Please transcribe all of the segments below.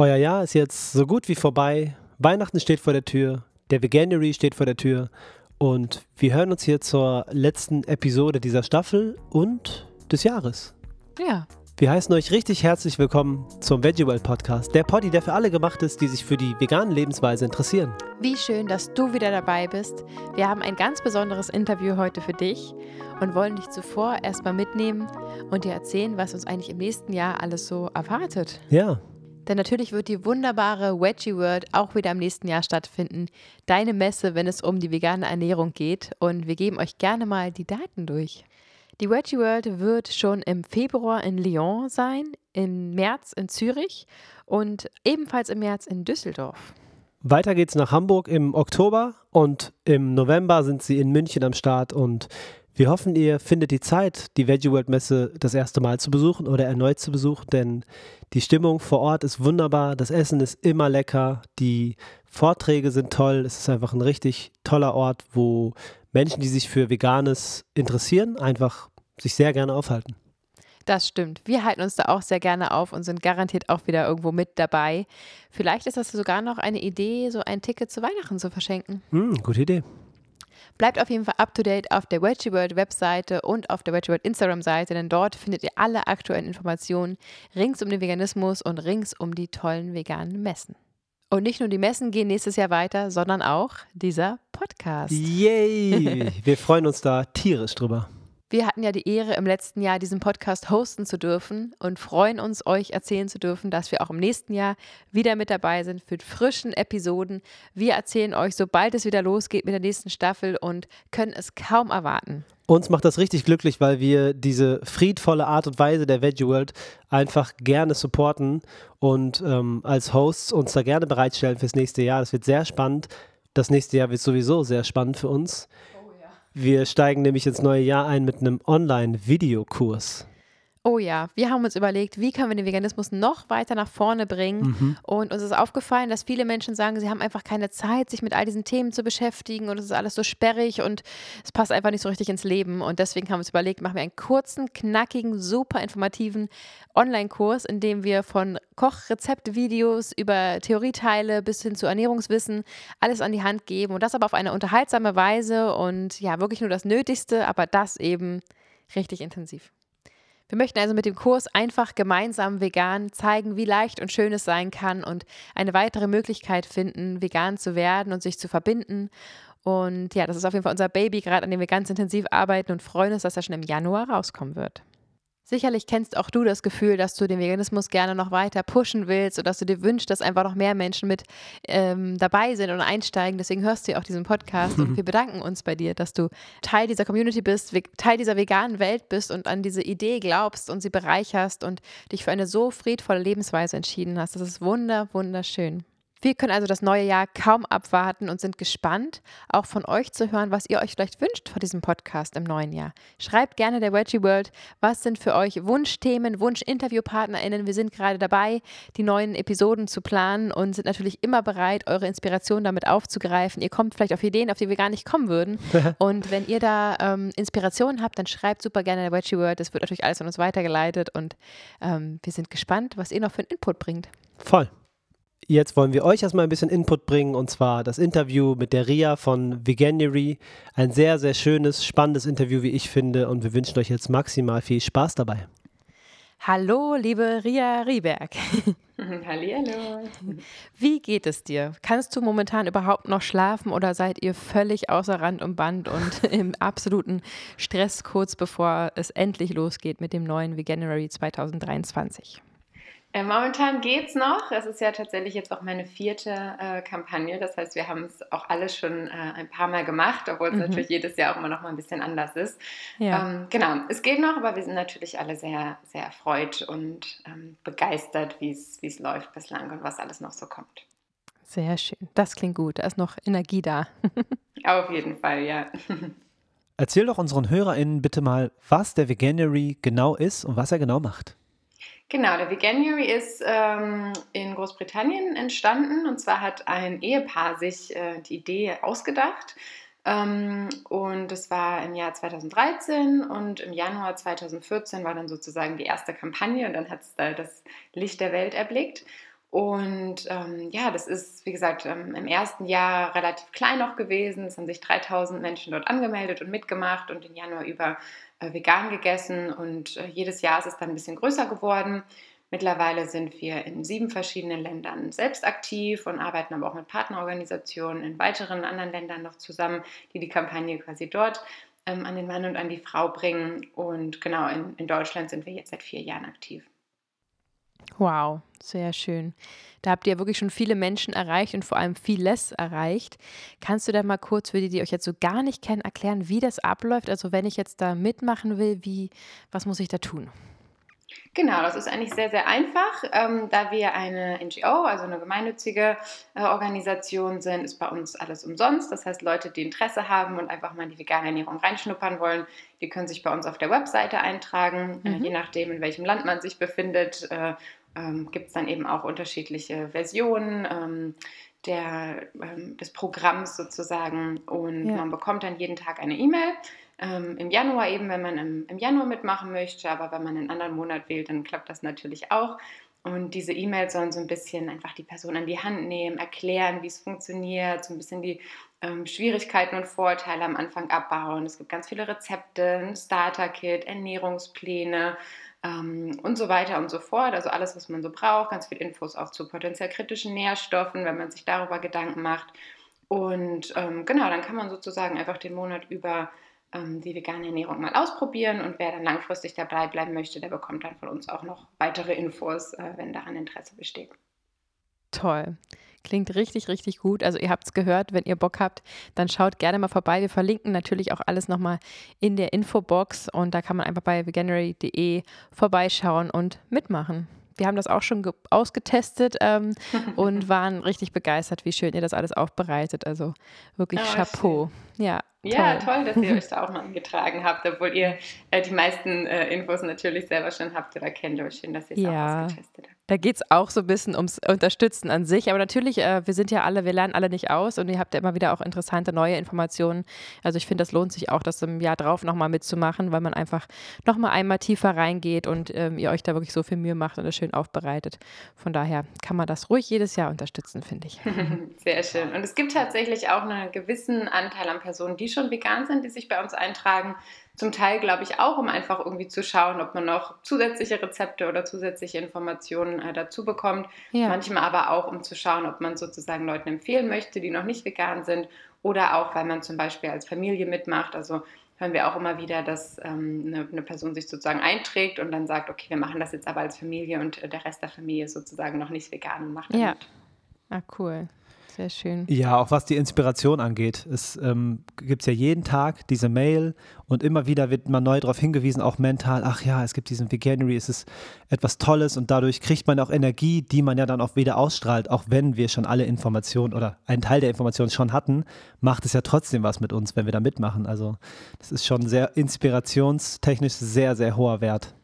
Euer Jahr ist jetzt so gut wie vorbei. Weihnachten steht vor der Tür, der Veganuary steht vor der Tür und wir hören uns hier zur letzten Episode dieser Staffel und des Jahres. Ja. Wir heißen euch richtig herzlich willkommen zum Veggie World Podcast, der Poddy, der für alle gemacht ist, die sich für die vegane Lebensweise interessieren. Wie schön, dass du wieder dabei bist. Wir haben ein ganz besonderes Interview heute für dich und wollen dich zuvor erstmal mitnehmen und dir erzählen, was uns eigentlich im nächsten Jahr alles so erwartet. Ja, Denn natürlich wird die wunderbare Veggie World auch wieder im nächsten Jahr stattfinden. Deine Messe, wenn es um die vegane Ernährung geht. Und wir geben euch gerne mal die Daten durch. Die Veggie World wird schon im Februar in Lyon sein, im März in Zürich und ebenfalls im März in Düsseldorf. Weiter geht's nach Hamburg im Oktober und im November sind sie in München am Start und wir hoffen, ihr findet die Zeit, die Veggie World Messe das erste Mal zu besuchen oder erneut zu besuchen, denn die Stimmung vor Ort ist wunderbar, das Essen ist immer lecker, die Vorträge sind toll, es ist einfach ein richtig toller Ort, wo Menschen, die sich für Veganes interessieren, einfach sich sehr gerne aufhalten. Das stimmt. Wir halten uns da auch sehr gerne auf und sind garantiert auch wieder irgendwo mit dabei. Vielleicht ist das sogar noch eine Idee, so ein Ticket zu Weihnachten zu verschenken. Hm, gute Idee. Bleibt auf jeden Fall up to date auf der Veggie World Webseite und auf der Veggie World Instagram Seite, denn dort findet ihr alle aktuellen Informationen rings um den Veganismus und rings um die tollen veganen Messen. Und nicht nur die Messen gehen nächstes Jahr weiter, sondern auch dieser Podcast. Yay! Wir freuen uns da tierisch drüber. Wir hatten ja die Ehre, im letzten Jahr diesen Podcast hosten zu dürfen und freuen uns, euch erzählen zu dürfen, dass wir auch im nächsten Jahr wieder mit dabei sind für frischen Episoden. Wir erzählen euch, sobald es wieder losgeht mit der nächsten Staffel und können es kaum erwarten. Uns macht das richtig glücklich, weil wir diese friedvolle Art und Weise der Veggie World einfach gerne supporten und ähm, als Hosts uns da gerne bereitstellen fürs nächste Jahr. Das wird sehr spannend. Das nächste Jahr wird sowieso sehr spannend für uns. Wir steigen nämlich ins neue Jahr ein mit einem Online-Videokurs. Oh ja, wir haben uns überlegt, wie können wir den Veganismus noch weiter nach vorne bringen. Und uns ist aufgefallen, dass viele Menschen sagen, sie haben einfach keine Zeit, sich mit all diesen Themen zu beschäftigen und es ist alles so sperrig und es passt einfach nicht so richtig ins Leben. Und deswegen haben wir uns überlegt, machen wir einen kurzen, knackigen, super informativen Online-Kurs, in dem wir von Kochrezeptvideos über Theorieteile bis hin zu Ernährungswissen alles an die Hand geben und das aber auf eine unterhaltsame Weise und ja, wirklich nur das Nötigste, aber das eben richtig intensiv. Wir möchten also mit dem Kurs einfach gemeinsam vegan zeigen, wie leicht und schön es sein kann und eine weitere Möglichkeit finden, vegan zu werden und sich zu verbinden. Und ja, das ist auf jeden Fall unser Baby, gerade an dem wir ganz intensiv arbeiten und freuen uns, dass er schon im Januar rauskommen wird. Sicherlich kennst auch du das Gefühl, dass du den Veganismus gerne noch weiter pushen willst oder dass du dir wünschst, dass einfach noch mehr Menschen mit ähm, dabei sind und einsteigen. Deswegen hörst du ja auch diesen Podcast und wir bedanken uns bei dir, dass du Teil dieser Community bist, Teil dieser veganen Welt bist und an diese Idee glaubst und sie bereicherst und dich für eine so friedvolle Lebensweise entschieden hast. Das ist wunder, wunderschön. Wir können also das neue Jahr kaum abwarten und sind gespannt, auch von euch zu hören, was ihr euch vielleicht wünscht vor diesem Podcast im neuen Jahr. Schreibt gerne der Veggie World, was sind für euch Wunschthemen, Wunsch-InterviewpartnerInnen. Wir sind gerade dabei, die neuen Episoden zu planen und sind natürlich immer bereit, eure Inspiration damit aufzugreifen. Ihr kommt vielleicht auf Ideen, auf die wir gar nicht kommen würden. und wenn ihr da ähm, Inspirationen habt, dann schreibt super gerne der Veggie World. Das wird natürlich alles an uns weitergeleitet und ähm, wir sind gespannt, was ihr noch für einen Input bringt. Voll. Jetzt wollen wir euch erstmal ein bisschen Input bringen und zwar das Interview mit der Ria von Veganuary. Ein sehr, sehr schönes, spannendes Interview, wie ich finde und wir wünschen euch jetzt maximal viel Spaß dabei. Hallo, liebe Ria Rieberg. Hallihallo. Wie geht es dir? Kannst du momentan überhaupt noch schlafen oder seid ihr völlig außer Rand und Band und im absoluten Stress kurz bevor es endlich losgeht mit dem neuen Veganuary 2023? Äh, momentan geht's noch. Es ist ja tatsächlich jetzt auch meine vierte äh, Kampagne. Das heißt, wir haben es auch alles schon äh, ein paar Mal gemacht, obwohl es Mhm. natürlich jedes Jahr auch immer noch mal ein bisschen anders ist. Ja. Ähm, genau, es geht noch, aber wir sind natürlich alle sehr, sehr erfreut und ähm, begeistert, wie es wie es läuft bislang und was alles noch so kommt. Sehr schön. Das klingt gut. Da ist noch Energie da. Auf jeden Fall, ja. Erzähl doch unseren HörerInnen bitte mal, was der Veganuary genau ist und was er genau macht. Genau, der Veganuary ist ähm, in Großbritannien entstanden und zwar hat ein Ehepaar sich äh, die Idee ausgedacht. Ähm, und das war im Jahr 2013 und im Januar 2014 war dann sozusagen die erste Kampagne und dann hat es da das Licht der Welt erblickt. Und ähm, ja, das ist, wie gesagt, ähm, im ersten Jahr relativ klein noch gewesen. Es haben sich 3000 Menschen dort angemeldet und mitgemacht und den Januar über vegan gegessen. Und äh, jedes Jahr ist es dann ein bisschen größer geworden. Mittlerweile sind wir in sieben verschiedenen Ländern selbst aktiv und arbeiten aber auch mit Partnerorganisationen in weiteren anderen Ländern noch zusammen, die die Kampagne quasi dort ähm, an den Mann und an die Frau bringen. Und genau, in, in Deutschland sind wir jetzt seit vier Jahren aktiv. Wow, sehr schön. Da habt ihr wirklich schon viele Menschen erreicht und vor allem vieles erreicht. Kannst du da mal kurz für die, die euch jetzt so gar nicht kennen, erklären, wie das abläuft? Also wenn ich jetzt da mitmachen will, wie, was muss ich da tun? Genau, das ist eigentlich sehr, sehr einfach. Ähm, da wir eine NGO, also eine gemeinnützige äh, Organisation sind, ist bei uns alles umsonst. Das heißt, Leute, die Interesse haben und einfach mal in die vegane Ernährung reinschnuppern wollen, die können sich bei uns auf der Webseite eintragen. Äh, mhm. Äh, je nachdem, in welchem Land man sich befindet, äh, ähm, gibt es dann eben auch unterschiedliche Versionen. Ähm, der, ähm, des Programms sozusagen und ja. man bekommt dann jeden Tag eine E-Mail ähm, im Januar eben, wenn man im, im Januar mitmachen möchte, aber wenn man einen anderen Monat wählt, dann klappt das natürlich auch. Und diese E-Mails sollen so ein bisschen einfach die Person an die Hand nehmen, erklären, wie es funktioniert, so ein bisschen die ähm, Schwierigkeiten und Vorteile am Anfang abbauen. Es gibt ganz viele Rezepte, ein Starter-Kit, Ernährungspläne ähm, und so weiter und so fort. Also alles, was man so braucht, ganz viele Infos auch zu potenziell kritischen Nährstoffen, wenn man sich darüber Gedanken macht. Und ähm, genau, dann kann man sozusagen einfach den Monat über die vegane Ernährung mal ausprobieren und wer dann langfristig dabei bleiben möchte, der bekommt dann von uns auch noch weitere Infos, äh, wenn daran Interesse besteht. Toll. Klingt richtig, richtig gut. Also ihr habt es gehört, wenn ihr Bock habt, dann schaut gerne mal vorbei. Wir verlinken natürlich auch alles nochmal in der Infobox und da kann man einfach bei veganery.de vorbeischauen und mitmachen wir haben das auch schon ausgetestet ähm, und waren richtig begeistert, wie schön ihr das alles aufbereitet. Also wirklich oh, Chapeau. Schön. Ja, ja, toll. dass ihr euch da auch mal angetragen habt, obwohl ihr äh, die meisten äh, Infos natürlich selber schon habt oder kennt. Aber schön, dass ihr es ja. auch ausgetestet habt. Da geht es auch so ein bisschen ums Unterstützen an sich. Aber natürlich, äh, wir sind ja alle, wir lernen alle nicht aus und ihr habt ja immer wieder auch interessante neue Informationen. Also ich finde, das lohnt sich auch, das im Jahr drauf nochmal mitzumachen, weil man einfach nochmal einmal tiefer reingeht und ähm, ihr euch da wirklich so viel Mühe macht und es schön aufbereitet. Von daher kann man das ruhig jedes Jahr unterstützen, finde ich. Sehr schön. Und es gibt tatsächlich auch einen gewissen Anteil an Personen, die schon vegan sind, die sich bei uns eintragen. Zum Teil, glaube ich, auch, um einfach irgendwie zu schauen, ob man noch zusätzliche Rezepte oder zusätzliche Informationen äh, dazu bekommt. Ja. Manchmal aber auch, um zu schauen, ob man sozusagen Leuten empfehlen möchte, die noch nicht vegan sind. Oder auch, weil man zum Beispiel als Familie mitmacht. Also hören wir auch immer wieder, dass ähm, eine, eine, Person sich sozusagen einträgt und dann sagt, okay, wir machen das jetzt aber als Familie und äh, der Rest der Familie ist sozusagen noch nicht vegan und macht damit. Ja. Ah, cool. Sehr schön. Ja, auch was die Inspiration angeht. Es ähm, gibt ja jeden Tag diese Mail und immer wieder wird man neu darauf hingewiesen, auch mental, ach ja, es gibt diesen Veganuary, es ist etwas Tolles und dadurch kriegt man auch Energie, die man ja dann auch wieder ausstrahlt, auch wenn wir schon alle Informationen oder einen Teil der Informationen schon hatten, macht es ja trotzdem was mit uns, wenn wir da mitmachen. Also das ist schon sehr inspirationstechnisch sehr, sehr hoher Wert.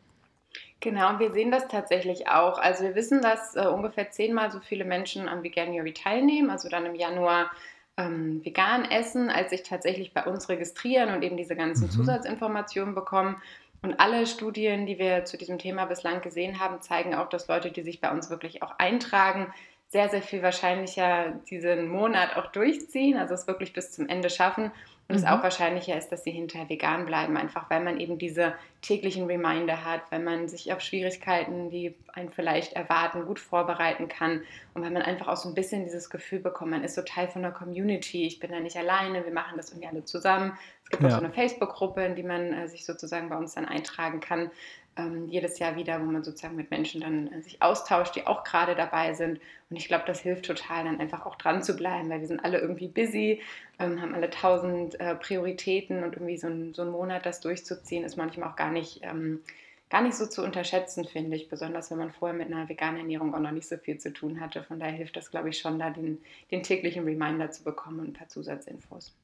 Genau, und wir sehen das tatsächlich auch. Also wir wissen, dass äh, ungefähr zehnmal so viele Menschen am Veganuary teilnehmen, also dann im Januar ähm, vegan essen, als sich tatsächlich bei uns registrieren und eben diese ganzen mhm. Zusatzinformationen bekommen. Und alle Studien, die wir zu diesem Thema bislang gesehen haben, zeigen auch, dass Leute, die sich bei uns wirklich auch eintragen, sehr, sehr viel wahrscheinlicher diesen Monat auch durchziehen, also es wirklich bis zum Ende schaffen und mhm. es auch wahrscheinlicher ist, dass sie hinterher vegan bleiben, einfach weil man eben diese täglichen Reminder hat, wenn man sich auf Schwierigkeiten, die einen vielleicht erwarten, gut vorbereiten kann und weil man einfach auch so ein bisschen dieses Gefühl bekommt, man ist so Teil von einer Community, ich bin da nicht alleine, wir machen das irgendwie alle zusammen. Es gibt ja. auch so eine Facebook-Gruppe, in die man äh, sich sozusagen bei uns dann eintragen kann ähm, jedes Jahr wieder, wo man sozusagen mit Menschen dann äh, sich austauscht, die auch gerade dabei sind. Und ich glaube, das hilft total, dann einfach auch dran zu bleiben, weil wir sind alle irgendwie busy, ähm, haben alle tausend äh, Prioritäten und irgendwie so ein, so ein Monat das durchzuziehen, ist manchmal auch gar nicht, ähm, gar nicht so zu unterschätzen, finde ich. Besonders wenn man vorher mit einer veganen Ernährung auch noch nicht so viel zu tun hatte. Von daher hilft das, glaube ich, schon, da den, den täglichen Reminder zu bekommen und ein paar Zusatzinfos.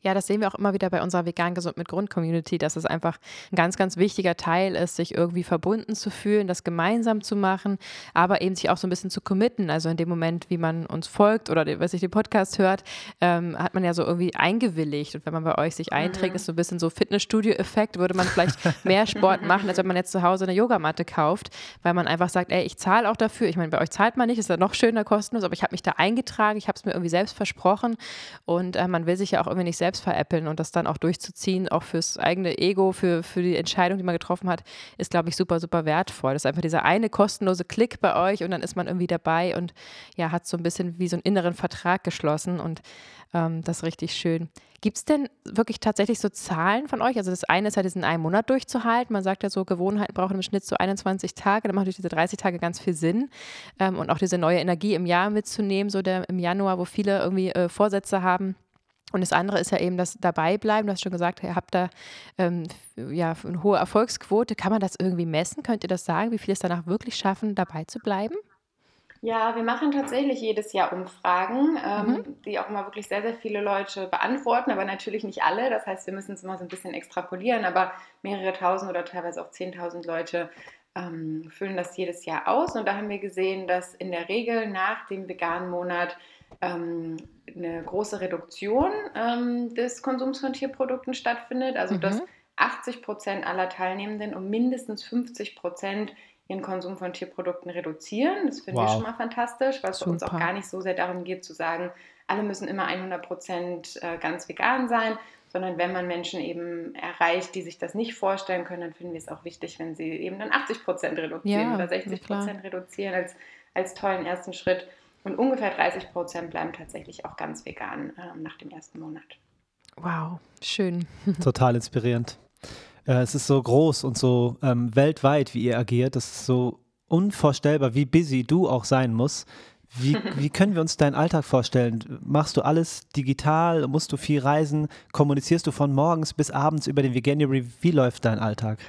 Ja, das sehen wir auch immer wieder bei unserer Vegan Gesund mit Grund Community, dass es einfach ein ganz, ganz wichtiger Teil ist, sich irgendwie verbunden zu fühlen, das gemeinsam zu machen, aber eben sich auch so ein bisschen zu committen. Also in dem Moment, wie man uns folgt oder was sich den Podcast hört, ähm, hat man ja so irgendwie eingewilligt. Und wenn man bei euch sich einträgt, mhm. ist so ein bisschen so Fitnessstudio-Effekt, würde man vielleicht mehr Sport machen, als wenn man jetzt zu Hause eine Yogamatte kauft, weil man einfach sagt, ey, ich zahle auch dafür. Ich meine, bei euch zahlt man nicht, ist ja noch schöner kostenlos, aber ich habe mich da eingetragen, ich habe es mir irgendwie selbst versprochen und äh, man will sich ja auch irgendwie nicht selbst selbst veräppeln und das dann auch durchzuziehen, auch fürs eigene Ego, für, für die Entscheidung, die man getroffen hat, ist, glaube ich, super, super wertvoll. Das ist einfach dieser eine kostenlose Klick bei euch und dann ist man irgendwie dabei und ja, hat so ein bisschen wie so einen inneren Vertrag geschlossen und ähm, das ist richtig schön. Gibt es denn wirklich tatsächlich so Zahlen von euch? Also das eine ist ja diesen einen Monat durchzuhalten. Man sagt ja so, Gewohnheiten brauchen im Schnitt so 21 Tage. Dann macht durch diese 30 Tage ganz viel Sinn. Ähm, und auch diese neue Energie im Jahr mitzunehmen, so der, im Januar, wo viele irgendwie äh, Vorsätze haben und das andere ist ja eben das Dabeibleiben. Du hast schon gesagt, ihr habt da ähm, ja, eine hohe Erfolgsquote. Kann man das irgendwie messen? Könnt ihr das sagen, wie viele es danach wirklich schaffen, dabei zu bleiben? Ja, wir machen tatsächlich jedes Jahr Umfragen, ähm, mhm. die auch immer wirklich sehr, sehr viele Leute beantworten, aber natürlich nicht alle. Das heißt, wir müssen es immer so ein bisschen extrapolieren, aber mehrere tausend oder teilweise auch zehntausend Leute ähm, füllen das jedes Jahr aus. Und da haben wir gesehen, dass in der Regel nach dem veganen Monat ähm, eine große Reduktion ähm, des Konsums von Tierprodukten stattfindet. Also mhm. dass 80 Prozent aller Teilnehmenden um mindestens 50 Prozent ihren Konsum von Tierprodukten reduzieren. Das finden wow. wir schon mal fantastisch, weil es uns auch gar nicht so sehr darum geht zu sagen, alle müssen immer 100 Prozent äh, ganz vegan sein, sondern wenn man Menschen eben erreicht, die sich das nicht vorstellen können, dann finden wir es auch wichtig, wenn sie eben dann 80 Prozent reduzieren ja, oder 60 Prozent reduzieren als, als tollen ersten Schritt. Und ungefähr 30 Prozent bleiben tatsächlich auch ganz vegan äh, nach dem ersten Monat. Wow, schön. Total inspirierend. Äh, es ist so groß und so ähm, weltweit, wie ihr agiert. Das ist so unvorstellbar, wie busy du auch sein musst. Wie, wie können wir uns deinen Alltag vorstellen? Machst du alles digital? Musst du viel reisen? Kommunizierst du von morgens bis abends über den Veganuary? Wie läuft dein Alltag?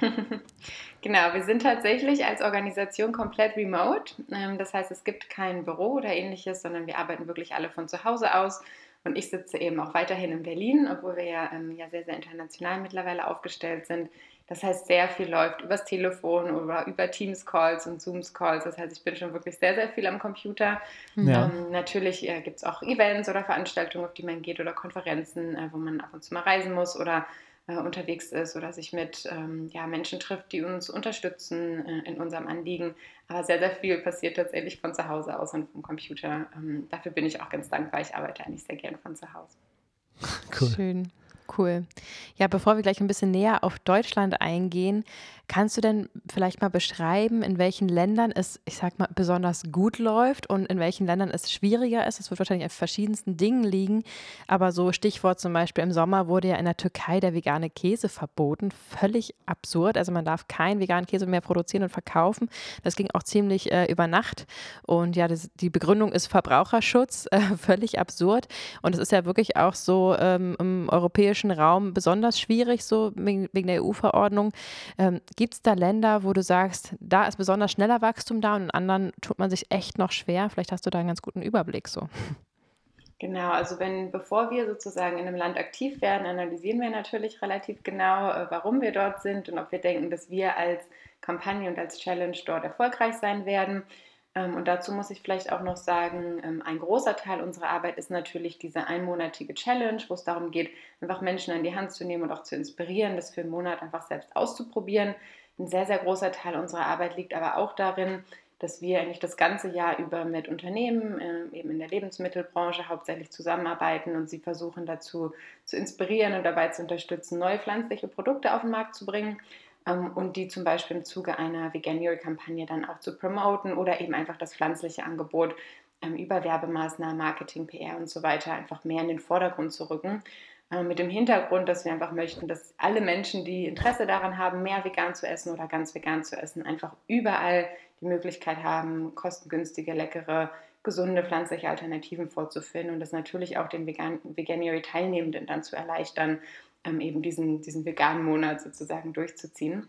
Genau, wir sind tatsächlich als Organisation komplett remote. Ähm, das heißt, es gibt kein Büro oder ähnliches, sondern wir arbeiten wirklich alle von zu Hause aus. Und ich sitze eben auch weiterhin in Berlin, obwohl wir ja, ähm, ja sehr, sehr international mittlerweile aufgestellt sind. Das heißt, sehr viel läuft übers Telefon oder über Teams-Calls und Zooms-Calls. Das heißt, ich bin schon wirklich sehr, sehr viel am Computer. Ja. Ähm, natürlich äh, gibt es auch Events oder Veranstaltungen, auf die man geht oder Konferenzen, äh, wo man ab und zu mal reisen muss oder äh, unterwegs ist oder sich mit ähm, ja, Menschen trifft, die uns unterstützen äh, in unserem Anliegen. Aber sehr, sehr viel passiert tatsächlich von zu Hause aus und vom Computer. Ähm, dafür bin ich auch ganz dankbar. Ich arbeite eigentlich sehr gern von zu Hause. Cool. Schön. Cool. Ja, bevor wir gleich ein bisschen näher auf Deutschland eingehen, kannst du denn vielleicht mal beschreiben, in welchen Ländern es, ich sag mal, besonders gut läuft und in welchen Ländern es schwieriger ist? Es wird wahrscheinlich an verschiedensten Dingen liegen, aber so Stichwort zum Beispiel im Sommer wurde ja in der Türkei der vegane Käse verboten. Völlig absurd. Also man darf keinen veganen Käse mehr produzieren und verkaufen. Das ging auch ziemlich äh, über Nacht. Und ja, das, die Begründung ist Verbraucherschutz. Äh, völlig absurd. Und es ist ja wirklich auch so ähm, im europäischen Raum besonders schwierig, so wegen der EU-Verordnung. Ähm, Gibt es da Länder, wo du sagst, da ist besonders schneller Wachstum da und in anderen tut man sich echt noch schwer? Vielleicht hast du da einen ganz guten Überblick so. Genau, also wenn, bevor wir sozusagen in einem Land aktiv werden, analysieren wir natürlich relativ genau, äh, warum wir dort sind und ob wir denken, dass wir als Kampagne und als Challenge dort erfolgreich sein werden. Ähm, und dazu muss ich vielleicht auch noch sagen, ähm, ein großer Teil unserer Arbeit ist natürlich diese einmonatige Challenge, wo es darum geht, einfach Menschen an die Hand zu nehmen und auch zu inspirieren, das für einen Monat einfach selbst auszuprobieren. Ein sehr, sehr großer Teil unserer Arbeit liegt aber auch darin, dass wir eigentlich das ganze Jahr über mit Unternehmen, ähm, eben in der Lebensmittelbranche hauptsächlich zusammenarbeiten und sie versuchen dazu zu inspirieren und dabei zu unterstützen, neue pflanzliche Produkte auf den Markt zu bringen ähm, und die zum Beispiel im Zuge einer Veganuary-Kampagne dann auch zu promoten oder eben einfach das pflanzliche Angebot ähm, über Werbemaßnahmen, Marketing, PR und so weiter einfach mehr in den Vordergrund zu rücken. Ähm, mit dem Hintergrund, dass wir einfach möchten, dass alle Menschen, die Interesse daran haben, mehr vegan zu essen oder ganz vegan zu essen, einfach überall die Möglichkeit haben, kostengünstige, leckere, gesunde pflanzliche Alternativen vorzufinden und das natürlich auch den Vegan Veganuary-Teilnehmenden dann zu erleichtern, ähm, eben diesen, diesen veganen Monat sozusagen durchzuziehen.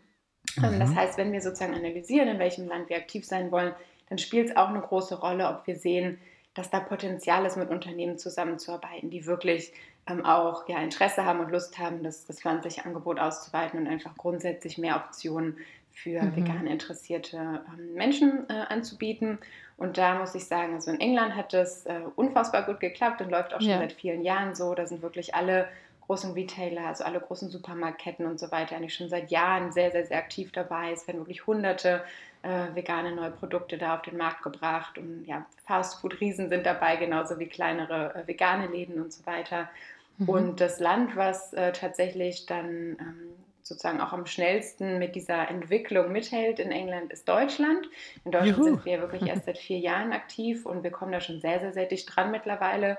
Ähm, mhm. Das heißt, wenn wir sozusagen analysieren, in welchem Land wir aktiv sein wollen, dann spielt es auch eine große Rolle, ob wir sehen, dass da Potenzial ist, mit Unternehmen zusammenzuarbeiten, die wirklich ähm, auch ja, Interesse haben und Lust haben, das, das pflanzliche Angebot auszuweiten und einfach grundsätzlich mehr Optionen für mhm. vegan interessierte ähm, Menschen äh, anzubieten. Und da muss ich sagen, also in England hat das äh, unfassbar gut geklappt und läuft auch schon ja. seit vielen Jahren so. Da sind wirklich alle großen Retailer, also alle großen Supermarktketten und so weiter, eigentlich schon seit Jahren sehr, sehr, sehr aktiv dabei. Es werden wirklich hunderte äh, vegane neue Produkte da auf den Markt gebracht und ja, Fastfood-Riesen sind dabei, genauso wie kleinere äh, vegane Läden und so weiter. Mhm. Und das Land, was äh, tatsächlich dann ähm, sozusagen auch am schnellsten mit dieser Entwicklung mithält in England, ist Deutschland. In Deutschland Juhu. sind wir wirklich erst seit vier Jahren aktiv und wir kommen da schon sehr, sehr, sehr dicht dran mittlerweile.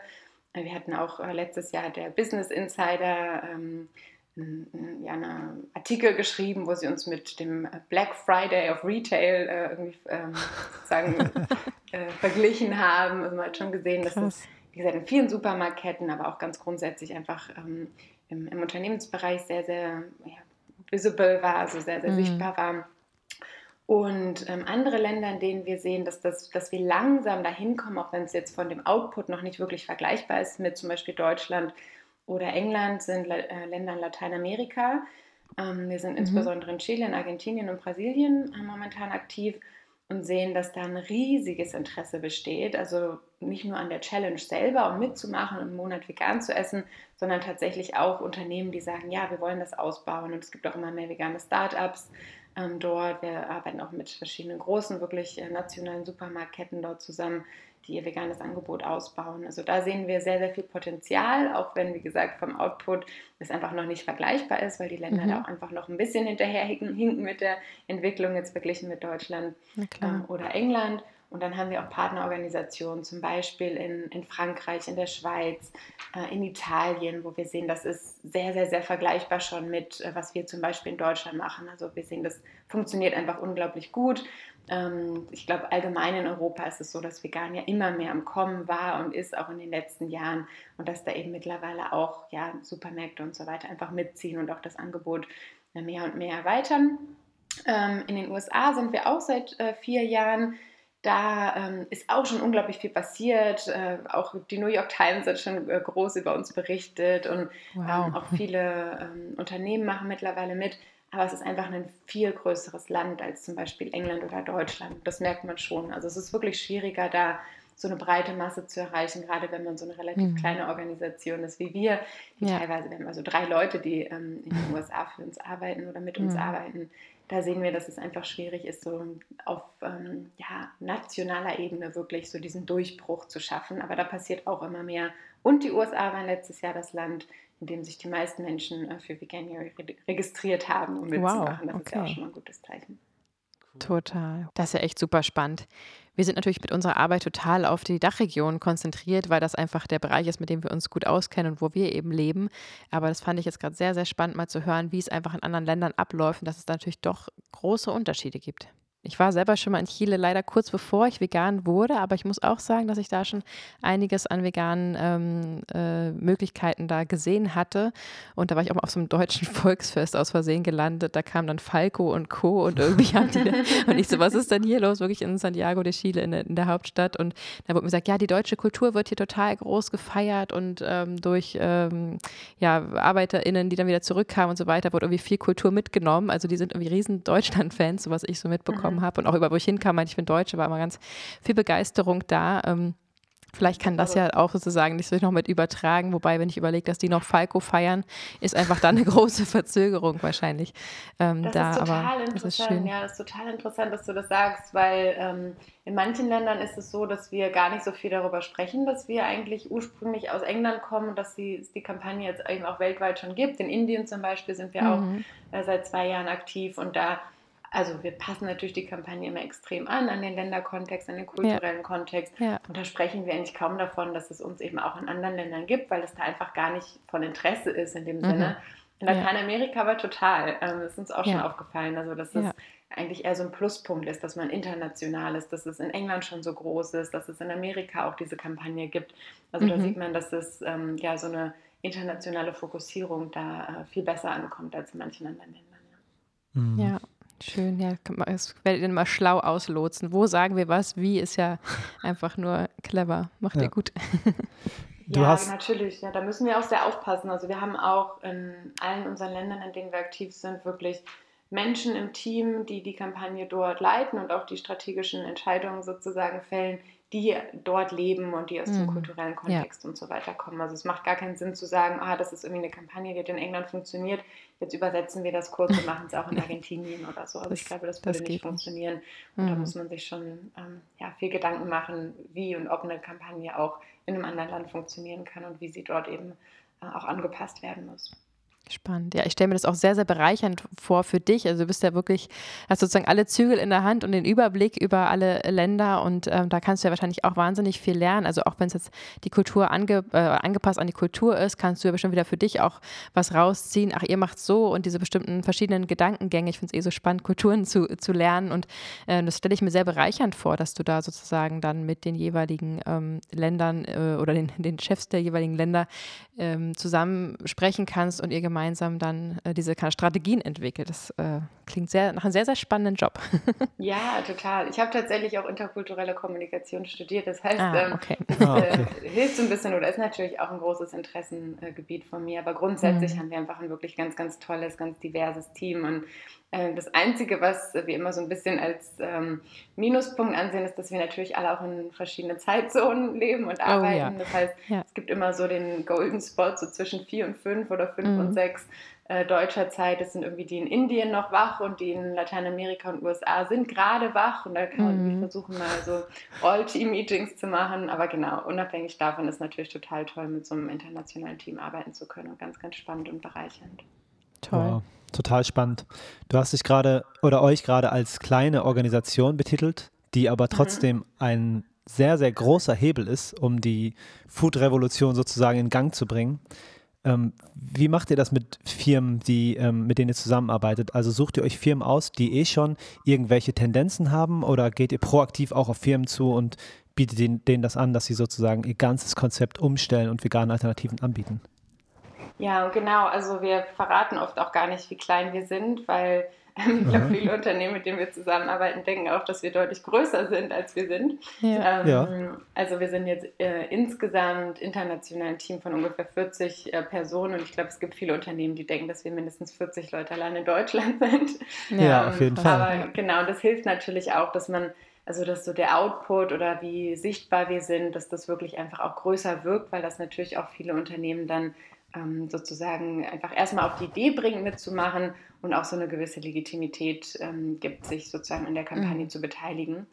Wir hatten auch äh, letztes Jahr der Business Insider ähm, ja, einen Artikel geschrieben, wo sie uns mit dem Black Friday of Retail äh, irgendwie ähm, sozusagen äh, verglichen haben. Also man hat schon gesehen, dass es, wie gesagt, in vielen Supermarktketten, aber auch ganz grundsätzlich einfach ähm, im, im, Unternehmensbereich sehr, sehr ja, visible war, also sehr, sehr mhm. sichtbar war. Und ähm, andere Länder, in denen wir sehen, dass, das, dass wir langsam dahin kommen, auch wenn es jetzt von dem Output noch nicht wirklich vergleichbar ist mit zum Beispiel Deutschland oder England, sind äh, Länder in Lateinamerika. Ähm, wir sind mhm. insbesondere in Chile, in Argentinien und Brasilien äh, momentan aktiv und sehen, dass da ein riesiges Interesse besteht. Also nicht nur an der Challenge selber, um mitzumachen und einen Monat vegan zu essen, sondern tatsächlich auch Unternehmen, die sagen, ja, wir wollen das ausbauen. Und es gibt auch immer mehr vegane Startups ähm, dort. Wir arbeiten auch mit verschiedenen großen, wirklich äh, nationalen Supermarktketten dort zusammen, die ihr veganes Angebot ausbauen. Also da sehen wir sehr, sehr viel Potenzial, auch wenn, wie gesagt, vom Output es einfach noch nicht vergleichbar ist, weil die Länder mhm. da auch einfach noch ein bisschen hinterherhinken mit der Entwicklung, jetzt verglichen mit Deutschland ähm, oder England. Und dann haben wir auch Partnerorganisationen, zum Beispiel in, in Frankreich, in der Schweiz, äh, in Italien, wo wir sehen, das ist sehr, sehr, sehr vergleichbar schon mit, äh, was wir zum Beispiel in Deutschland machen. Also wir sehen, das funktioniert einfach unglaublich gut. Ähm, ich glaube, allgemein in Europa ist es so, dass Vegan ja immer mehr am Kommen war und ist, auch in den letzten Jahren. Und dass da eben mittlerweile auch ja, Supermärkte und so weiter einfach mitziehen und auch das Angebot äh, mehr und mehr erweitern. Ähm, in den USA sind wir auch seit äh, vier Jahren da ähm, ist auch schon unglaublich viel passiert. Äh, auch die New York Times hat schon äh, groß über uns berichtet und wow. ähm, auch viele ähm, Unternehmen machen mittlerweile mit. Aber es ist einfach ein viel größeres Land als zum Beispiel England oder Deutschland. Das merkt man schon. Also es ist wirklich schwieriger, da so eine breite Masse zu erreichen, gerade wenn man so eine relativ mhm. kleine Organisation ist wie wir. Die ja. Teilweise, wir haben also drei Leute, die ähm, in den USA für uns arbeiten oder mit uns mhm. arbeiten da sehen wir, dass es einfach schwierig ist, so auf ähm, ja, nationaler Ebene wirklich so diesen Durchbruch zu schaffen. Aber da passiert auch immer mehr. Und die USA waren letztes Jahr das Land, in dem sich die meisten Menschen äh, für Veganuary registriert haben, um mitzumachen. Wow, okay. Das ist ja auch schon mal ein gutes Zeichen. Total. Das ist ja echt super spannend. Wir sind natürlich mit unserer Arbeit total auf die Dachregion konzentriert, weil das einfach der Bereich ist, mit dem wir uns gut auskennen und wo wir eben leben. Aber das fand ich jetzt gerade sehr, sehr spannend, mal zu hören, wie es einfach in anderen Ländern abläuft und dass es da natürlich doch große Unterschiede gibt. Ich war selber schon mal in Chile, leider kurz bevor ich vegan wurde, aber ich muss auch sagen, dass ich da schon einiges an veganen ähm, äh, Möglichkeiten da gesehen hatte. Und da war ich auch mal auf so einem deutschen Volksfest aus Versehen gelandet. Da kam dann Falco und Co. und irgendwie haben die da, und ich so, was ist denn hier los? Wirklich in Santiago de Chile, in der, in der Hauptstadt. Und da wurde mir gesagt, ja, die deutsche Kultur wird hier total groß gefeiert und ähm, durch ähm, ja, ArbeiterInnen, die dann wieder zurückkamen und so weiter, wurde irgendwie viel Kultur mitgenommen. Also die sind irgendwie riesen Deutschland-Fans, so was ich so mitbekomme bekommen habe und auch über wo ich hinkam, ich bin Deutsche, war immer ganz viel Begeisterung da. Ähm, Vielleicht kann das ja auch sozusagen nicht so noch mit übertragen, wobei, wenn ich überlege, dass die noch Falco feiern, ist einfach dann eine große Verzögerung wahrscheinlich. Ähm, das da, ist total aber interessant. Das ist schön. Ja, das ist total interessant, dass du das sagst, weil ähm, in manchen Ländern ist es so, dass wir gar nicht so viel darüber sprechen, dass wir eigentlich ursprünglich aus England kommen und dass die, die Kampagne jetzt eben auch weltweit schon gibt. In Indien zum Beispiel sind wir mhm. auch äh, seit zwei Jahren aktiv und da also wir passen natürlich die Kampagne immer extrem an, an den Länderkontext, an den kulturellen ja. Kontext. Ja. Und da sprechen wir eigentlich kaum davon, dass es uns eben auch in anderen Ländern gibt, weil es da einfach gar nicht von Interesse ist in dem mhm. Sinne. In Lateinamerika aber total. Ähm, das ist uns auch schon aufgefallen. Also dass es eigentlich eher so ein Pluspunkt ist, dass man international ist, dass es in England schon so groß ist, dass es in Amerika auch diese Kampagne gibt. Also mhm. da sieht man, dass es ähm, ja so eine internationale Fokussierung da äh, viel besser ankommt als in manchen anderen Ländern. Ja. Mhm. ja. Schön, ja, das werdet ihr mal schlau auslotsen. Wo sagen wir was? Wie ist ja einfach nur clever. Macht ja. ihr gut. Du ja, natürlich. Ja, da müssen wir auch sehr aufpassen. Also wir haben auch in allen unseren Ländern, in denen wir aktiv sind, wirklich Menschen im Team, die die Kampagne dort leiten und auch die strategischen Entscheidungen sozusagen fällen, die dort leben und die aus dem mhm. kulturellen Kontext ja. und so weiter kommen. Also es macht gar keinen Sinn zu sagen, ah, das ist irgendwie eine Kampagne, die hat in England funktioniert, jetzt übersetzen wir das kurz und machen es auch in Argentinien oder so. Also das, ich glaube, das würde das nicht funktionieren. Nicht. Und mhm. da muss man sich schon ähm, ja, viel Gedanken machen, wie und ob eine Kampagne auch in einem anderen Land funktionieren kann und wie sie dort eben äh, auch angepasst werden muss. Spannend. Ja, ich stelle mir das auch sehr, sehr bereichernd vor für dich. Also du bist ja wirklich, hast sozusagen alle Zügel in der Hand und den Überblick über alle Länder und ähm, da kannst du ja wahrscheinlich auch wahnsinnig viel lernen. Also auch wenn es jetzt die Kultur ange, äh, angepasst an die Kultur ist, kannst du ja bestimmt wieder für dich auch was rausziehen. Ach, ihr macht so und diese bestimmten verschiedenen Gedankengänge. Ich finde es eh so spannend, Kulturen zu, zu lernen und äh, das stelle ich mir sehr bereichernd vor, dass du da sozusagen dann mit den jeweiligen ähm, Ländern äh, oder den, den Chefs der jeweiligen Länder ähm, zusammen sprechen kannst und ihr gemeinsam gemeinsam dann äh, diese Strategien entwickelt. Das äh, klingt sehr nach einem sehr, sehr spannenden Job. ja, total. Ich habe tatsächlich auch interkulturelle Kommunikation studiert. Das heißt, ah, ähm, okay. das ah, okay. Äh, hilft so ein bisschen oder ist natürlich auch ein großes Interessengebiet von mir. Aber grundsätzlich mhm. haben wir einfach ein wirklich ganz, ganz tolles, ganz diverses Team. Und äh, das Einzige, was wir immer so ein bisschen als ähm, Minuspunkt ansehen, ist, dass wir natürlich alle auch in verschiedenen Zeitzonen leben und arbeiten. Oh, ja. Das heißt, ja. es gibt immer so den Golden Spot so zwischen vier und fünf oder fünf mhm. und sechs äh, deutscher Zeit. Das sind irgendwie die in Indien noch wach und die in Lateinamerika und USA sind gerade wach. Und da kann man mhm. versuchen, mal so All-Team-Meetings zu machen. Aber genau, unabhängig davon ist natürlich total toll, mit so einem internationalen Team arbeiten zu können und ganz, ganz spannend und bereichernd. Toll. Wow, total spannend. Du hast dich gerade oder euch gerade als kleine Organisation betitelt, die aber mhm. trotzdem mhm. ein sehr, sehr großer Hebel ist, um die Food-Revolution sozusagen in Gang zu bringen. Ähm, wie macht ihr das mit Firmen, die, ähm, mit denen ihr zusammenarbeitet? Also sucht ihr euch Firmen aus, die eh schon irgendwelche Tendenzen haben oder geht ihr proaktiv auch auf Firmen zu und bietet denen, denen das an, dass sie sozusagen ihr ganzes Konzept umstellen und vegane Alternativen anbieten? Ja, genau. Also wir verraten oft auch gar nicht, wie klein wir sind, weil ähm, ich glaube, viele Unternehmen, mit denen wir zusammenarbeiten, denken auch, dass wir deutlich größer sind, als wir sind. Ja. Ähm, ja. Also wir sind jetzt äh, insgesamt international ein Team von ungefähr 40 äh, Personen und ich glaube, es gibt viele Unternehmen, die denken, dass wir mindestens 40 Leute allein in Deutschland sind. Ja, ähm, auf jeden Fall. Aber genau, das hilft natürlich auch, dass man also dass so der Output oder wie sichtbar wir sind, dass das wirklich einfach auch größer wirkt, weil das natürlich auch viele Unternehmen dann ähm, sozusagen einfach erstmal auf die Idee bringt, mitzumachen und auch so eine gewisse Legitimität ähm, gibt, sich sozusagen an der Kampagne mhm. zu beteiligen.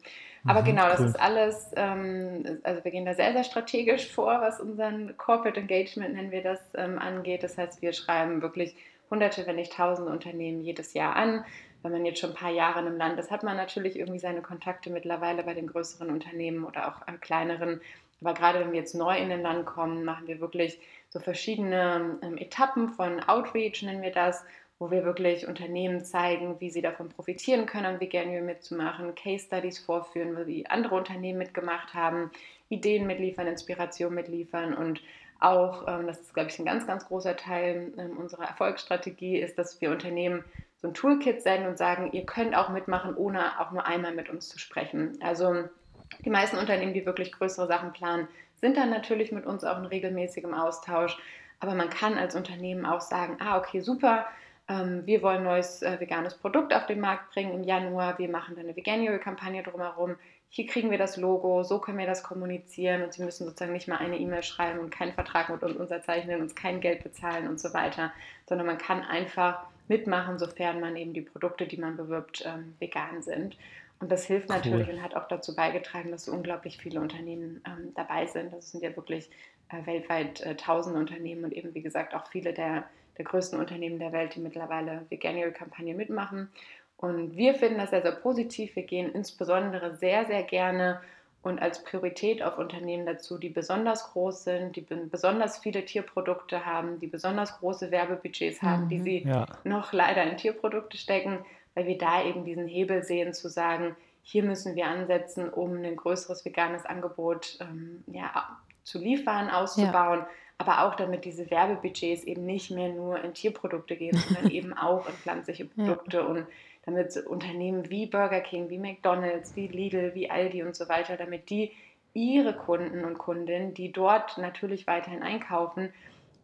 Aber mhm, genau, das cool. ist alles, ähm, also wir gehen da sehr, sehr strategisch vor, was unseren Corporate Engagement, nennen wir das, ähm, angeht. Das heißt, wir schreiben wirklich hunderte, wenn nicht tausende Unternehmen jedes Jahr an. Wenn man jetzt schon ein paar Jahre in einem Land ist, hat man natürlich irgendwie seine Kontakte mittlerweile bei den größeren Unternehmen oder auch kleineren. Aber gerade wenn wir jetzt neu in ein Land kommen, machen wir wirklich so verschiedene ähm, Etappen von Outreach, nennen wir das, wo wir wirklich Unternehmen zeigen, wie sie davon profitieren können, an Veganuary mitzumachen, Case Studies vorführen, wie andere Unternehmen mitgemacht haben, Ideen mitliefern, Inspiration mitliefern und auch, ähm, das ist, glaube ich, ein ganz, ganz großer Teil ähm, unserer Erfolgsstrategie, ist, dass wir Unternehmen so ein Toolkit senden und sagen, ihr könnt auch mitmachen, ohne auch nur einmal mit uns zu sprechen. Also die meisten Unternehmen, die wirklich größere Sachen planen, sind dann natürlich mit uns auch in regelmäßigem Austausch. Aber man kann als Unternehmen auch sagen, ah, okay, super, ähm, wir wollen ein neues äh, veganes Produkt auf den Markt bringen im Januar, wir machen dann eine Veganuary-Kampagne drumherum. Hier kriegen wir das Logo, so können wir das kommunizieren und Sie müssen sozusagen nicht mal eine E-Mail schreiben und keinen Vertrag mit uns unterzeichnen, uns kein Geld bezahlen und so weiter, sondern man kann einfach mitmachen, sofern man eben die Produkte, die man bewirbt, ähm, vegan sind. Und das hilft cool. natürlich und hat auch dazu beigetragen, dass so unglaublich viele Unternehmen ähm, dabei sind. Das sind ja wirklich äh, weltweit äh, tausende Unternehmen und eben, wie gesagt, auch viele der, der größten Unternehmen der Welt, die mittlerweile Veganuary-Kampagne mitmachen. Und wir finden das sehr, sehr positiv. Wir gehen insbesondere sehr, sehr gerne und als Priorität auf Unternehmen dazu, die besonders groß sind, die besonders viele Tierprodukte haben, die besonders große Werbebudgets haben, mhm, die sie ja. noch leider in Tierprodukte stecken, weil wir da eben diesen Hebel sehen, zu sagen, hier müssen wir ansetzen, um ein größeres veganes Angebot ähm, ja, zu liefern, auszubauen, ja. aber auch damit diese Werbebudgets eben nicht mehr nur in Tierprodukte gehen, sondern eben auch in pflanzliche Produkte. Ja. Und damit Unternehmen wie Burger King, wie McDonald's, wie Lidl, wie Aldi und so weiter, damit die ihre Kunden und Kundinnen, die dort natürlich weiterhin einkaufen,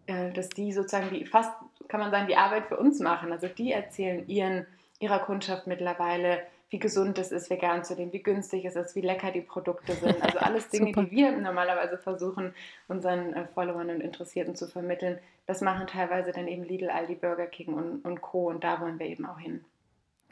äh, dass die sozusagen die fast, kann man sagen, die Arbeit für uns machen. Also die erzählen ihren, ihrer Kundschaft mittlerweile, wie gesund es ist, vegan zu leben, wie günstig es ist, wie lecker die Produkte sind. Also alles Dinge, die wir normalerweise versuchen, unseren äh, Followern und Interessierten zu vermitteln. Das machen teilweise dann eben Lidl, Aldi, Burger King und, und Co. Und da wollen wir eben auch hin.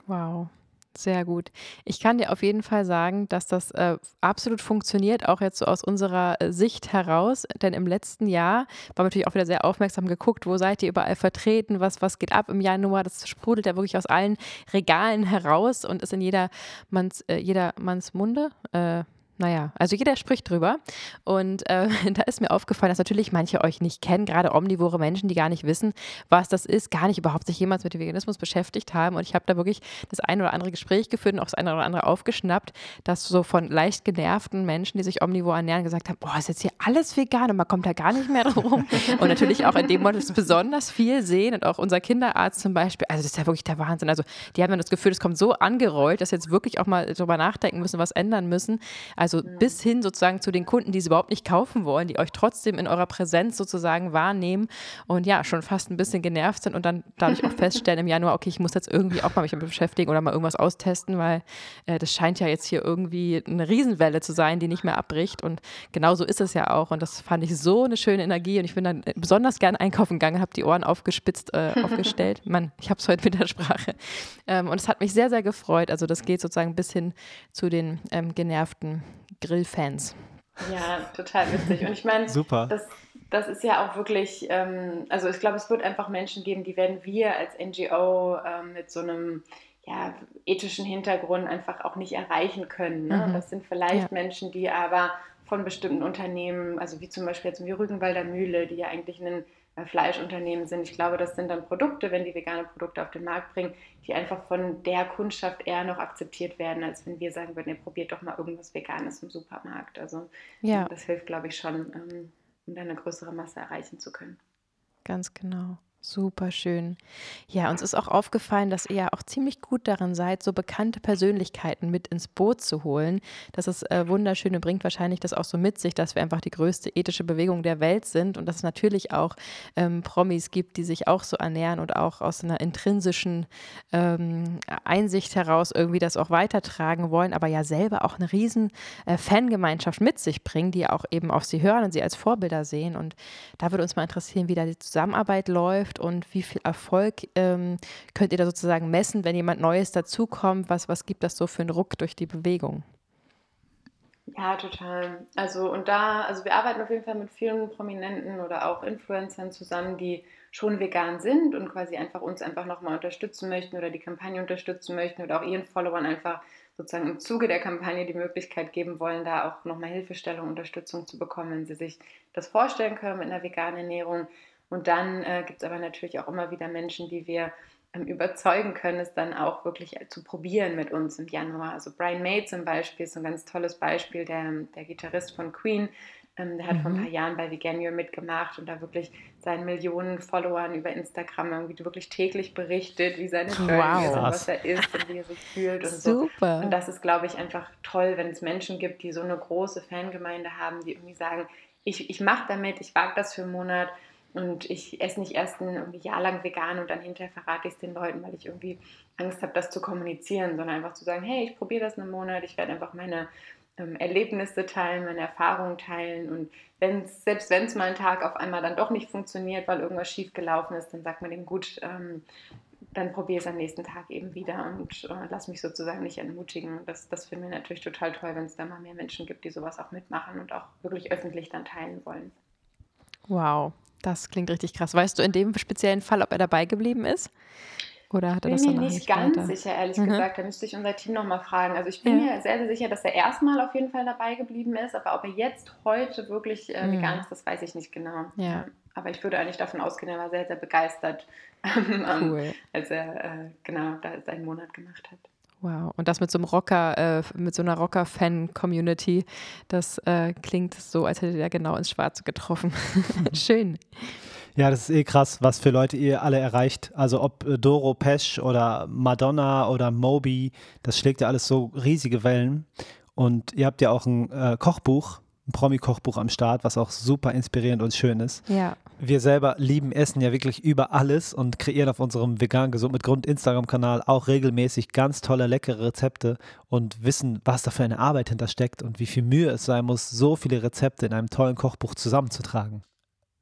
Wow. Sehr gut. Ich kann dir auf jeden Fall sagen, dass das äh, absolut funktioniert, auch jetzt so aus unserer äh, Sicht heraus. Denn im letzten Jahr wir natürlich auch wieder sehr aufmerksam geguckt, wo seid ihr überall vertreten, was, was geht ab im Januar. Das sprudelt ja wirklich aus allen Regalen heraus und ist in jedermanns, äh, jedermanns Munde. Äh, naja, also jeder spricht drüber. Und äh, da ist mir aufgefallen, dass natürlich manche euch nicht kennen, gerade omnivore Menschen, die gar nicht wissen, was das ist, gar nicht überhaupt sich jemals mit dem Veganismus beschäftigt haben. Und ich habe da wirklich das ein oder andere Gespräch geführt und auch das eine oder andere aufgeschnappt, dass so von leicht genervten Menschen, die sich omnivor ernähren, gesagt haben, boah, ist jetzt hier alles vegan und man kommt da gar nicht mehr drum. und natürlich auch in dem Modus besonders viel sehen und auch unser Kinderarzt zum Beispiel. Also das ist ja wirklich der Wahnsinn. Also die haben dann das Gefühl, es kommt so angerollt, dass jetzt wirklich auch mal darüber nachdenken müssen, was ändern müssen. Also mhm. bis hin sozusagen zu den Kunden, die es überhaupt nicht kaufen wollen, die euch trotzdem in eurer Präsenz sozusagen wahrnehmen und ja, schon fast ein bisschen genervt sind und dann dadurch auch feststellen im Januar, okay, ich muss jetzt irgendwie auch mal mich damit beschäftigen oder mal irgendwas austesten, weil äh, das scheint ja jetzt hier irgendwie eine Riesenwelle zu sein, die nicht mehr abbricht. Und genau so ist es ja auch. Und das fand ich so eine schöne Energie. Und ich bin dann besonders gern einkaufen gegangen, habe die Ohren aufgespitzt, äh, aufgestellt. Mann, ich habe es heute mit der Sprache. Ähm, und es hat mich sehr, sehr gefreut. Also das geht sozusagen bis hin zu den ähm, genervten Grillfans. Ja, total witzig. Und ich meine, Super. Das, das ist ja auch wirklich, ähm, also ich glaube, es wird einfach Menschen geben, die werden wir als NGO ähm, mit so einem ja, ethischen Hintergrund einfach auch nicht erreichen können. Ne? Mhm. Das sind vielleicht ja. Menschen, die aber von bestimmten Unternehmen, also wie zum Beispiel jetzt wie Rügenwalder Mühle, die ja eigentlich ein äh, Fleischunternehmen sind. Ich glaube, das sind dann Produkte, wenn die vegane Produkte auf den Markt bringen, die einfach von der Kundschaft eher noch akzeptiert werden, als wenn wir sagen würden, ihr probiert doch mal irgendwas Veganes im Supermarkt. Also ja. das hilft, glaube ich, schon, ähm, um dann eine größere Masse erreichen zu können. Ganz genau. Super schön. Ja, uns ist auch aufgefallen, dass ihr ja auch ziemlich gut darin seid, so bekannte Persönlichkeiten mit ins Boot zu holen. Das ist äh, wunderschön und bringt wahrscheinlich das auch so mit sich, dass wir einfach die größte ethische Bewegung der Welt sind und dass es natürlich auch ähm, Promis gibt, die sich auch so ernähren und auch aus einer intrinsischen ähm, Einsicht heraus irgendwie das auch weitertragen wollen, aber ja selber auch eine riesen äh, Fangemeinschaft mit sich bringen, die auch eben auf sie hören und sie als Vorbilder sehen. Und da würde uns mal interessieren, wie da die Zusammenarbeit läuft läuft und wie viel Erfolg ähm, könnt ihr da sozusagen messen, wenn jemand Neues dazukommt? Was, was gibt das so für einen Ruck durch die Bewegung? Ja, total. Also und da, also wir arbeiten auf jeden Fall mit vielen Prominenten oder auch Influencern zusammen, die schon vegan sind und quasi einfach uns einfach nochmal unterstützen möchten oder die Kampagne unterstützen möchten oder auch ihren Followern einfach sozusagen im Zuge der Kampagne die Möglichkeit geben wollen, da auch nochmal Hilfestellung, Unterstützung zu bekommen, wenn sie sich das vorstellen können mit einer veganen Ernährung. Und dann äh, gibt es aber natürlich auch immer wieder Menschen, die wir ähm, überzeugen können, es dann auch wirklich äh, zu probieren mit uns im Januar. Also Brian May zum Beispiel ist ein ganz tolles Beispiel, der, der Gitarrist von Queen. Ähm, der hat mhm. vor ein paar mhm. Jahren bei Veganuary mitgemacht und da wirklich seinen Millionen Followern über Instagram irgendwie wirklich täglich berichtet, wie seine Journey wow. ist und was er ist und wie er sich fühlt und Super. so. Und das ist, glaube ich, einfach toll, wenn es Menschen gibt, die so eine große Fangemeinde haben, die irgendwie sagen, ich, ich mache damit, ich wage das für einen Monat und ich esse nicht erst ein Jahr lang vegan und dann hinterher verrate ich es den Leuten, weil ich irgendwie Angst habe, das zu kommunizieren, sondern einfach zu sagen, hey, ich probiere das einen Monat, ich werde einfach meine ähm, Erlebnisse teilen, meine Erfahrungen teilen und wenn's, selbst wenn es mal einen Tag auf einmal dann doch nicht funktioniert, weil irgendwas schief gelaufen ist, dann sagt man dem gut, ähm, dann probiere es am nächsten Tag eben wieder und äh, lass mich sozusagen nicht entmutigen. Das, das finden wir natürlich total toll, wenn es da mal mehr Menschen gibt, die sowas auch mitmachen und auch wirklich öffentlich dann teilen wollen. Wow, das klingt richtig krass. Weißt du in dem speziellen Fall, ob er dabei geblieben ist? Oder hat er bin das mir nicht, nicht ganz weiter? sicher, ehrlich mhm. gesagt. Da müsste ich unser Team nochmal fragen. Also ich bin ja. mir sehr, sehr sicher, dass er erstmal auf jeden Fall dabei geblieben ist. Aber ob er jetzt heute wirklich äh, mhm. vegan ist, das weiß ich nicht genau. Ja. Aber ich würde eigentlich davon ausgehen, er war sehr, sehr begeistert, ähm, cool. als er äh, genau da seinen Monat gemacht hat. Wow, und das mit so einem Rocker, äh, mit so einer Rocker-Fan-Community, das äh, klingt so, als hätte der genau ins Schwarze getroffen. Schön. Ja, das ist eh krass, was für Leute ihr alle erreicht. Also ob äh, Doro Pesch oder Madonna oder Moby, das schlägt ja alles so riesige Wellen. Und ihr habt ja auch ein äh, Kochbuch, ein Promi-Kochbuch am Start, was auch super inspirierend und schön ist. Ja. Wir selber lieben Essen ja wirklich über alles und kreieren auf unserem vegan gesund mit Grund Instagram-Kanal auch regelmäßig ganz tolle, leckere Rezepte und wissen, was da für eine Arbeit hintersteckt und wie viel Mühe es sein muss, so viele Rezepte in einem tollen Kochbuch zusammenzutragen.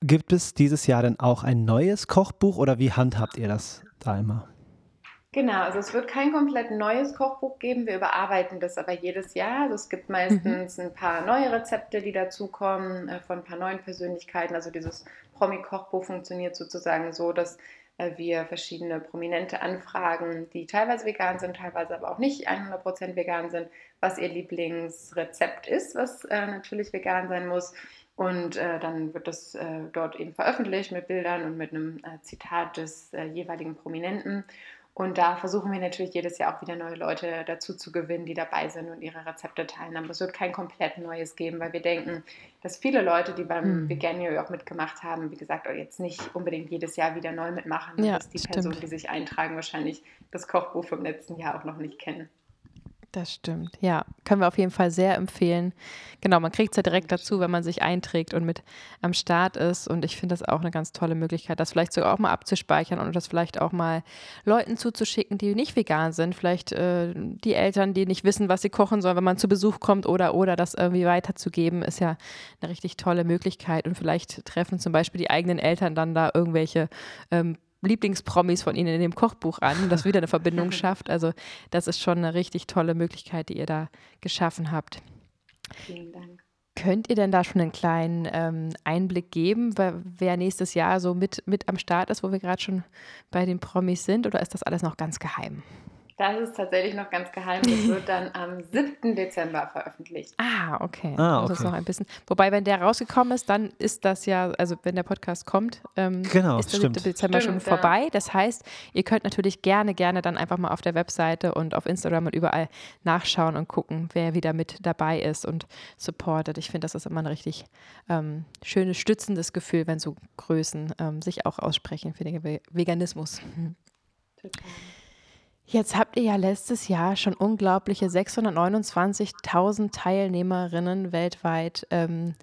Gibt es dieses Jahr denn auch ein neues Kochbuch oder wie handhabt ihr das da immer? Genau, also es wird kein komplett neues Kochbuch geben. Wir überarbeiten das aber jedes Jahr. Also es gibt meistens mhm. ein paar neue Rezepte, die dazukommen äh, von ein paar neuen Persönlichkeiten. Also dieses Promi-Kochbuch funktioniert sozusagen so, dass äh, wir verschiedene Prominente anfragen, die teilweise vegan sind, teilweise aber auch nicht 100% vegan sind, was ihr Lieblingsrezept ist, was äh, natürlich vegan sein muss. Und äh, dann wird das äh, dort eben veröffentlicht mit Bildern und mit einem äh, Zitat des jeweiligen Prominenten. Und da versuchen wir natürlich jedes Jahr auch wieder neue Leute dazu zu gewinnen, die dabei sind und ihre Rezepte teilen. Aber es wird kein komplett neues geben, weil wir denken, dass viele Leute, die beim mhm. Veganuary auch mitgemacht haben, wie gesagt, jetzt nicht unbedingt jedes Jahr wieder neu mitmachen, ja, dass die stimmt. Personen, die sich eintragen, wahrscheinlich das Kochbuch vom letzten Jahr auch noch nicht kennen. Das stimmt, ja. Können wir auf jeden Fall sehr empfehlen. Genau, man kriegt es ja direkt dazu, wenn man sich einträgt und mit am Start ist. Und ich finde das auch eine ganz tolle Möglichkeit, das vielleicht sogar auch mal abzuspeichern und das vielleicht auch mal Leuten zuzuschicken, die nicht vegan sind. Vielleicht äh, die Eltern, die nicht wissen, was sie kochen sollen, wenn man zu Besuch kommt oder, oder das irgendwie weiterzugeben, ist ja eine richtig tolle Möglichkeit. Und vielleicht treffen zum Beispiel die eigenen Eltern dann da irgendwelche ähm, Lieblingspromis von Ihnen in dem Kochbuch an, das wieder eine Verbindung schafft. Also das ist schon eine richtig tolle Möglichkeit, die ihr da geschaffen habt. Vielen Dank. Könnt ihr denn da schon einen kleinen ähm, Einblick geben, wer nächstes Jahr so mit, mit am Start ist, wo wir gerade schon bei den Promis sind, oder ist das alles noch ganz geheim? Das ist tatsächlich noch ganz geheim. Das wird dann am 7. Dezember veröffentlicht. Ah, okay. Ah, okay. Das ist noch ein bisschen. Wobei, wenn der rausgekommen ist, dann ist das ja, also wenn der Podcast kommt, ähm, genau, ist der stimmt. 7. Dezember stimmt, schon ja. vorbei. Das heißt, ihr könnt natürlich gerne, gerne dann einfach mal auf der Webseite und auf Instagram und überall nachschauen und gucken, wer wieder mit dabei ist und supportet. Ich finde, das ist immer ein richtig ähm, schönes, stützendes Gefühl, wenn so Größen ähm, sich auch aussprechen für den Veganismus. Total. Jetzt habt ihr ja letztes Jahr schon unglaubliche 629.000 Teilnehmerinnen weltweit ähm,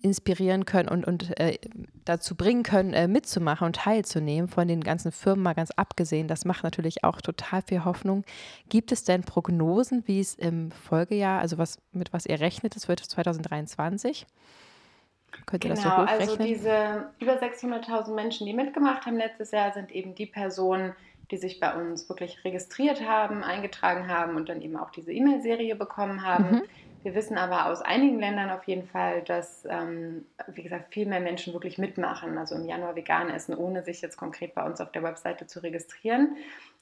inspirieren können und, und äh, dazu bringen können, äh, mitzumachen und teilzunehmen, von den ganzen Firmen mal ganz abgesehen. Das macht natürlich auch total viel Hoffnung. Gibt es denn Prognosen, wie es im Folgejahr, also was, mit was ihr rechnet, es wird 2023? Könnt ihr genau, das so genau, hochrechnen? Also diese über 600.000 Menschen, die mitgemacht haben letztes Jahr, sind eben die Personen, die sich bei uns wirklich registriert haben, eingetragen haben und dann eben auch diese E-Mail-Serie bekommen haben. Mhm. Wir wissen aber aus einigen Ländern auf jeden Fall, dass, ähm, wie gesagt, viel mehr Menschen wirklich mitmachen, also im Januar vegan essen, ohne sich jetzt konkret bei uns auf der Webseite zu registrieren.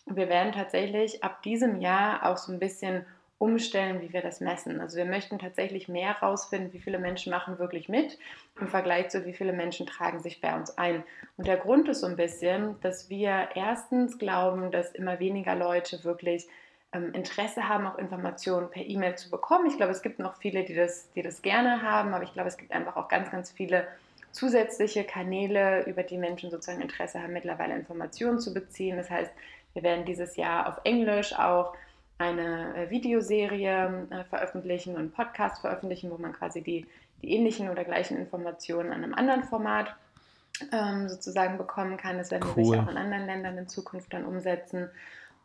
Und wir werden tatsächlich ab diesem Jahr auch so ein bisschen umstellen, wie wir das messen. Also wir möchten tatsächlich mehr herausfinden, wie viele Menschen machen wirklich mit im Vergleich zu wie viele Menschen tragen sich bei uns ein. Und der Grund ist so ein bisschen, dass wir erstens glauben, dass immer weniger Leute wirklich ähm, Interesse haben, auch Informationen per E-Mail zu bekommen. Ich glaube, es gibt noch viele, die das, die das gerne haben, aber ich glaube, es gibt einfach auch ganz, ganz viele zusätzliche Kanäle, über die Menschen sozusagen Interesse haben, mittlerweile Informationen zu beziehen. Das heißt, wir werden dieses Jahr auf Englisch auch eine äh, Videoserie äh, veröffentlichen und einen Podcast veröffentlichen, wo man quasi die, die ähnlichen oder gleichen Informationen an einem anderen Format ähm, sozusagen bekommen kann. Das werden cool. wir sicher auch in anderen Ländern in Zukunft dann umsetzen.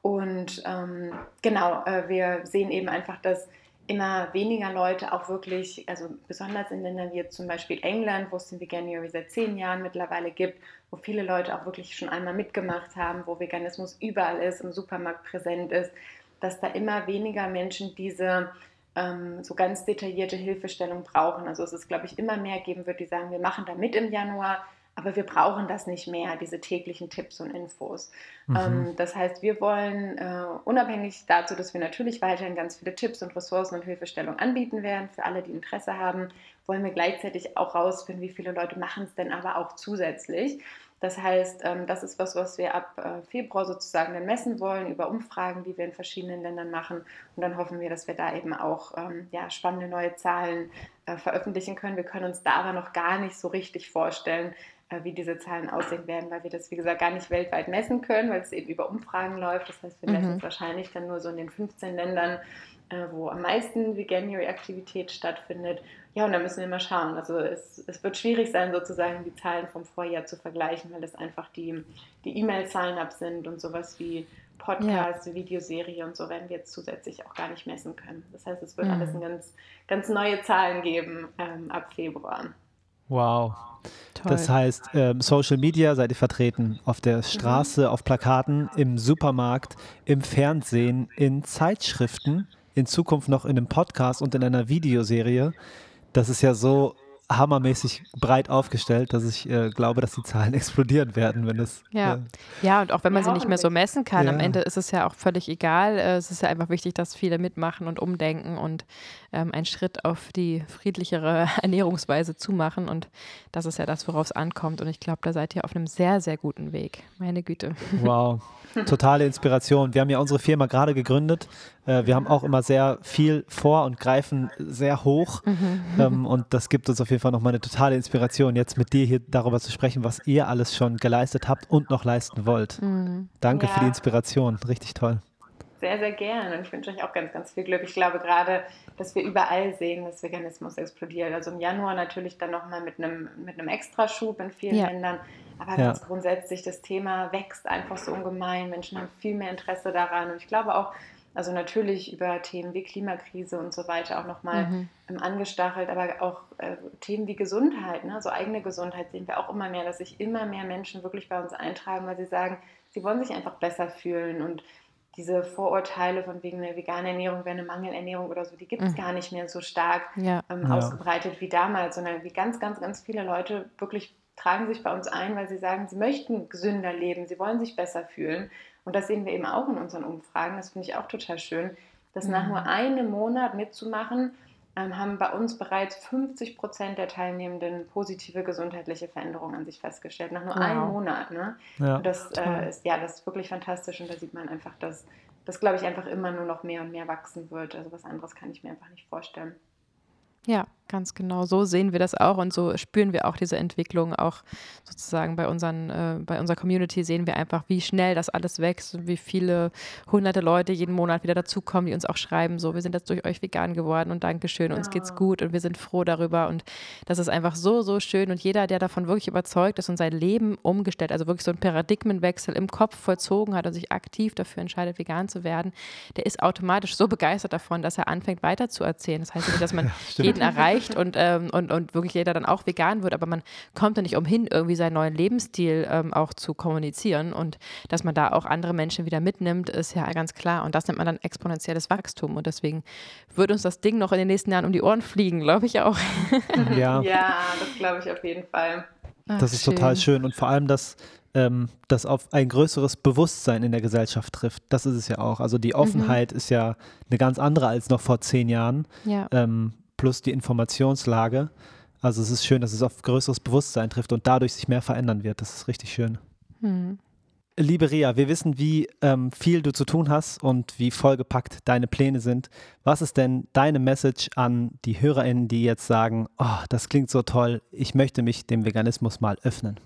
Und ähm, genau, äh, wir sehen eben einfach, dass immer weniger Leute auch wirklich, also besonders in Ländern wie jetzt zum Beispiel England, wo es den Veganuary seit zehn Jahren mittlerweile gibt, wo viele Leute auch wirklich schon einmal mitgemacht haben, wo Veganismus überall ist, im Supermarkt präsent ist, dass da immer weniger Menschen diese ähm, so ganz detaillierte Hilfestellung brauchen. Also es ist, glaube ich, immer mehr geben wird, die sagen, wir machen da mit im Januar, aber wir brauchen das nicht mehr, diese täglichen Tipps und Infos. Mhm. Ähm, das heißt, wir wollen äh, unabhängig dazu, dass wir natürlich weiterhin ganz viele Tipps und Ressourcen und Hilfestellung anbieten werden für alle, die Interesse haben, wollen wir gleichzeitig auch rausfinden, wie viele Leute machen es denn aber auch zusätzlich. Das heißt, ähm, das ist was, was wir ab äh, Februar sozusagen dann messen wollen über Umfragen, die wir in verschiedenen Ländern machen. Und dann hoffen wir, dass wir da eben auch ähm, ja, spannende neue Zahlen äh, veröffentlichen können. Wir können uns da aber noch gar nicht so richtig vorstellen, äh, wie diese Zahlen aussehen werden, weil wir das, wie gesagt, gar nicht weltweit messen können, weil es eben über Umfragen läuft. Das heißt, wir mhm. messen es wahrscheinlich dann nur so in den 15 Ländern, wo am meisten Veganuary-Aktivität stattfindet. Ja, und da müssen wir mal schauen. Also es, es wird schwierig sein, sozusagen die Zahlen vom Vorjahr zu vergleichen, weil das einfach die, die E-Mail-Zahlen ab sind und sowas wie Podcast, ja. Videoserie und so werden wir jetzt zusätzlich auch gar nicht messen können. Das heißt, es wird mhm. alles ganz, ganz neue Zahlen geben ähm, ab Februar. Wow. Toll. Das heißt, ähm, Social Media seid ihr vertreten auf der Straße, mhm. auf Plakaten, im Supermarkt, im Fernsehen, in Zeitschriften, in Zukunft noch in einem Podcast und in einer Videoserie. Das ist ja so hammermäßig breit aufgestellt, dass ich äh, glaube, dass die Zahlen explodieren werden, wenn es. Ja. Äh, ja, und auch wenn man ja, sie nicht mehr so messen kann, ja. am Ende ist es ja auch völlig egal. Äh, es ist ja einfach wichtig, dass viele mitmachen und umdenken und ähm, einen Schritt auf die friedlichere Ernährungsweise zu machen. Und das ist ja das, worauf es ankommt. Und ich glaube, da seid ihr auf einem sehr, sehr guten Weg. Meine Güte. Wow. Totale Inspiration. Wir haben ja unsere Firma gerade gegründet. Äh, wir haben auch immer sehr viel vor und greifen sehr hoch. Mhm. Ähm, und das gibt uns auf jeden Fall nochmal eine totale Inspiration, jetzt mit dir hier darüber zu sprechen, was ihr alles schon geleistet habt und noch leisten wollt. Mhm. Danke ja. für die Inspiration. Richtig toll. Sehr, sehr gern. Und ich wünsche euch auch ganz, ganz viel Glück. Ich glaube gerade, dass wir überall sehen, dass Veganismus explodiert. Also im Januar natürlich dann nochmal mit einem, mit einem Extraschub in vielen ja. Ländern. Aber ja. ganz grundsätzlich, das Thema wächst einfach so ungemein. Menschen haben viel mehr Interesse daran. Und ich glaube auch, also natürlich über Themen wie Klimakrise und so weiter auch nochmal mhm. angestachelt, aber auch äh, Themen wie Gesundheit, ne? also eigene Gesundheit sehen wir auch immer mehr, dass sich immer mehr Menschen wirklich bei uns eintragen, weil sie sagen, sie wollen sich einfach besser fühlen und diese Vorurteile von wegen einer veganen Ernährung wäre eine Mangelernährung oder so, die gibt es mhm. gar nicht mehr so stark ja. Ähm, ja. ausgebreitet wie damals, sondern wie ganz, ganz, ganz viele Leute wirklich tragen sich bei uns ein, weil sie sagen, sie möchten gesünder leben, sie wollen sich besser fühlen. Und das sehen wir eben auch in unseren Umfragen. Das finde ich auch total schön, dass mhm. nach nur einem Monat mitzumachen, ähm, haben bei uns bereits 50 Prozent der Teilnehmenden positive gesundheitliche Veränderungen an sich festgestellt. Nach nur wow. einem Monat. Ne? Ja, und das, äh, ist, ja, das ist wirklich fantastisch und da sieht man einfach, dass das, glaube ich, einfach immer nur noch mehr und mehr wachsen wird. Also was anderes kann ich mir einfach nicht vorstellen. Ja, Ganz genau, so sehen wir das auch und so spüren wir auch diese Entwicklung. Auch sozusagen bei, unseren, äh, bei unserer Community sehen wir einfach, wie schnell das alles wächst und wie viele hunderte Leute jeden Monat wieder dazukommen, die uns auch schreiben, so, wir sind jetzt durch euch vegan geworden und Dankeschön, uns ja. geht's gut und wir sind froh darüber. Und das ist einfach so, so schön. Und jeder, der davon wirklich überzeugt ist und sein Leben umgestellt, also wirklich so einen Paradigmenwechsel im Kopf vollzogen hat und sich aktiv dafür entscheidet, vegan zu werden, der ist automatisch so begeistert davon, dass er anfängt weiterzuerzählen. Das heißt nicht, dass man ja, jeden erreicht erreicht und, ähm, und, und wirklich jeder dann auch vegan wird, aber man kommt ja nicht umhin, irgendwie seinen neuen Lebensstil ähm, auch zu kommunizieren und dass man da auch andere Menschen wieder mitnimmt, ist ja ganz klar und das nennt man dann exponentielles Wachstum und deswegen wird uns das Ding noch in den nächsten Jahren um die Ohren fliegen, glaube ich auch. Ja, ja das glaube ich auf jeden Fall. Ach, das ist schön. total schön und vor allem, dass ähm, das auf ein größeres Bewusstsein in der Gesellschaft trifft. Das ist es ja auch. Also die Offenheit mhm. ist ja eine ganz andere als noch vor zehn Jahren. Ja. Ähm, plus die Informationslage. Also es ist schön, dass es auf größeres Bewusstsein trifft und dadurch sich mehr verändern wird. Das ist richtig schön. Hm. Liebe Ria, wir wissen, wie ähm, viel du zu tun hast und wie vollgepackt deine Pläne sind. Was ist denn deine Message an die HörerInnen, die jetzt sagen, oh, das klingt so toll, ich möchte mich dem Veganismus mal öffnen?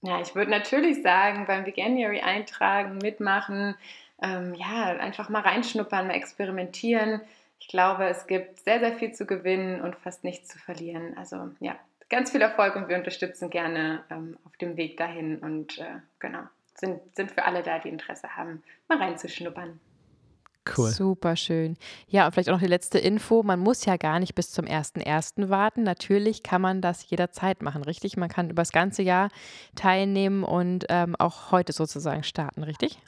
Ja, ich würde natürlich sagen, beim Veganuary eintragen, mitmachen, ähm, ja, einfach mal reinschnuppern, mal experimentieren ich glaube, es gibt sehr, sehr viel zu gewinnen und fast nichts zu verlieren. Also ja, ganz viel Erfolg und wir unterstützen gerne ähm, auf dem Weg dahin und äh, genau, sind, sind für alle da, die Interesse haben, mal reinzuschnuppern. Cool. Super schön. Ja, und vielleicht auch noch die letzte Info. Man muss ja gar nicht bis zum 1.1. warten. Natürlich kann man das jederzeit machen, richtig? Man kann über das ganze Jahr teilnehmen und ähm, auch heute sozusagen starten, richtig?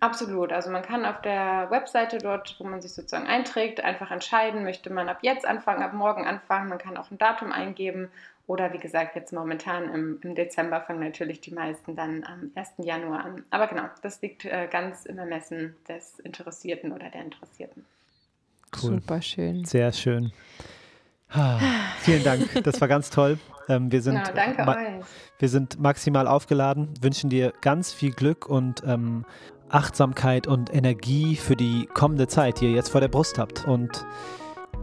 Absolut. Also man kann auf der Webseite dort, wo man sich sozusagen einträgt, einfach entscheiden, möchte man ab jetzt anfangen, ab morgen anfangen. Man kann auch ein Datum eingeben oder wie gesagt, jetzt momentan im, im Dezember fangen natürlich die meisten dann am 1. Januar an. Aber genau, das liegt äh, ganz im Ermessen des Interessierten oder der Interessierten. Cool. Super schön. Sehr schön. Ah, vielen Dank, das war ganz toll. Ähm, wir, sind ja, danke euch. wir sind maximal aufgeladen, wünschen dir ganz viel Glück und ähm, Achtsamkeit und Energie für die kommende Zeit, die ihr jetzt vor der Brust habt. Und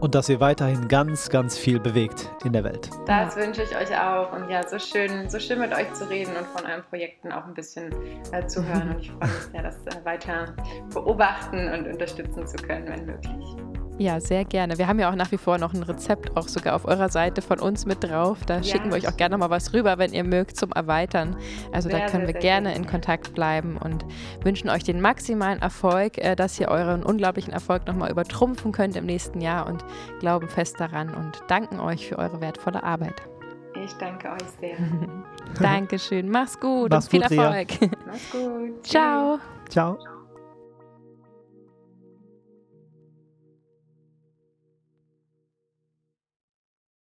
und dass ihr weiterhin ganz, ganz viel bewegt in der Welt. Das ja. wünsche ich euch auch. Und ja, so schön, so schön mit euch zu reden und von euren Projekten auch ein bisschen äh, zu hören. Und ich freue mich sehr, das äh, weiter beobachten und unterstützen zu können, wenn möglich. Ja, sehr gerne. Wir haben ja auch nach wie vor noch ein Rezept, auch sogar auf eurer Seite von uns mit drauf. Da ja. schicken wir euch auch gerne mal was rüber, wenn ihr mögt, zum Erweitern. Also sehr, da können sehr, wir gerne in Kontakt bleiben und wünschen euch den maximalen Erfolg, äh, dass ihr euren unglaublichen Erfolg nochmal übertrumpfen könnt im nächsten Jahr und glauben fest daran und danken euch für eure wertvolle Arbeit. Ich danke euch sehr. Dankeschön. Mach's gut Mach's und viel gut, Erfolg. Mach's gut. Ciao. Ciao.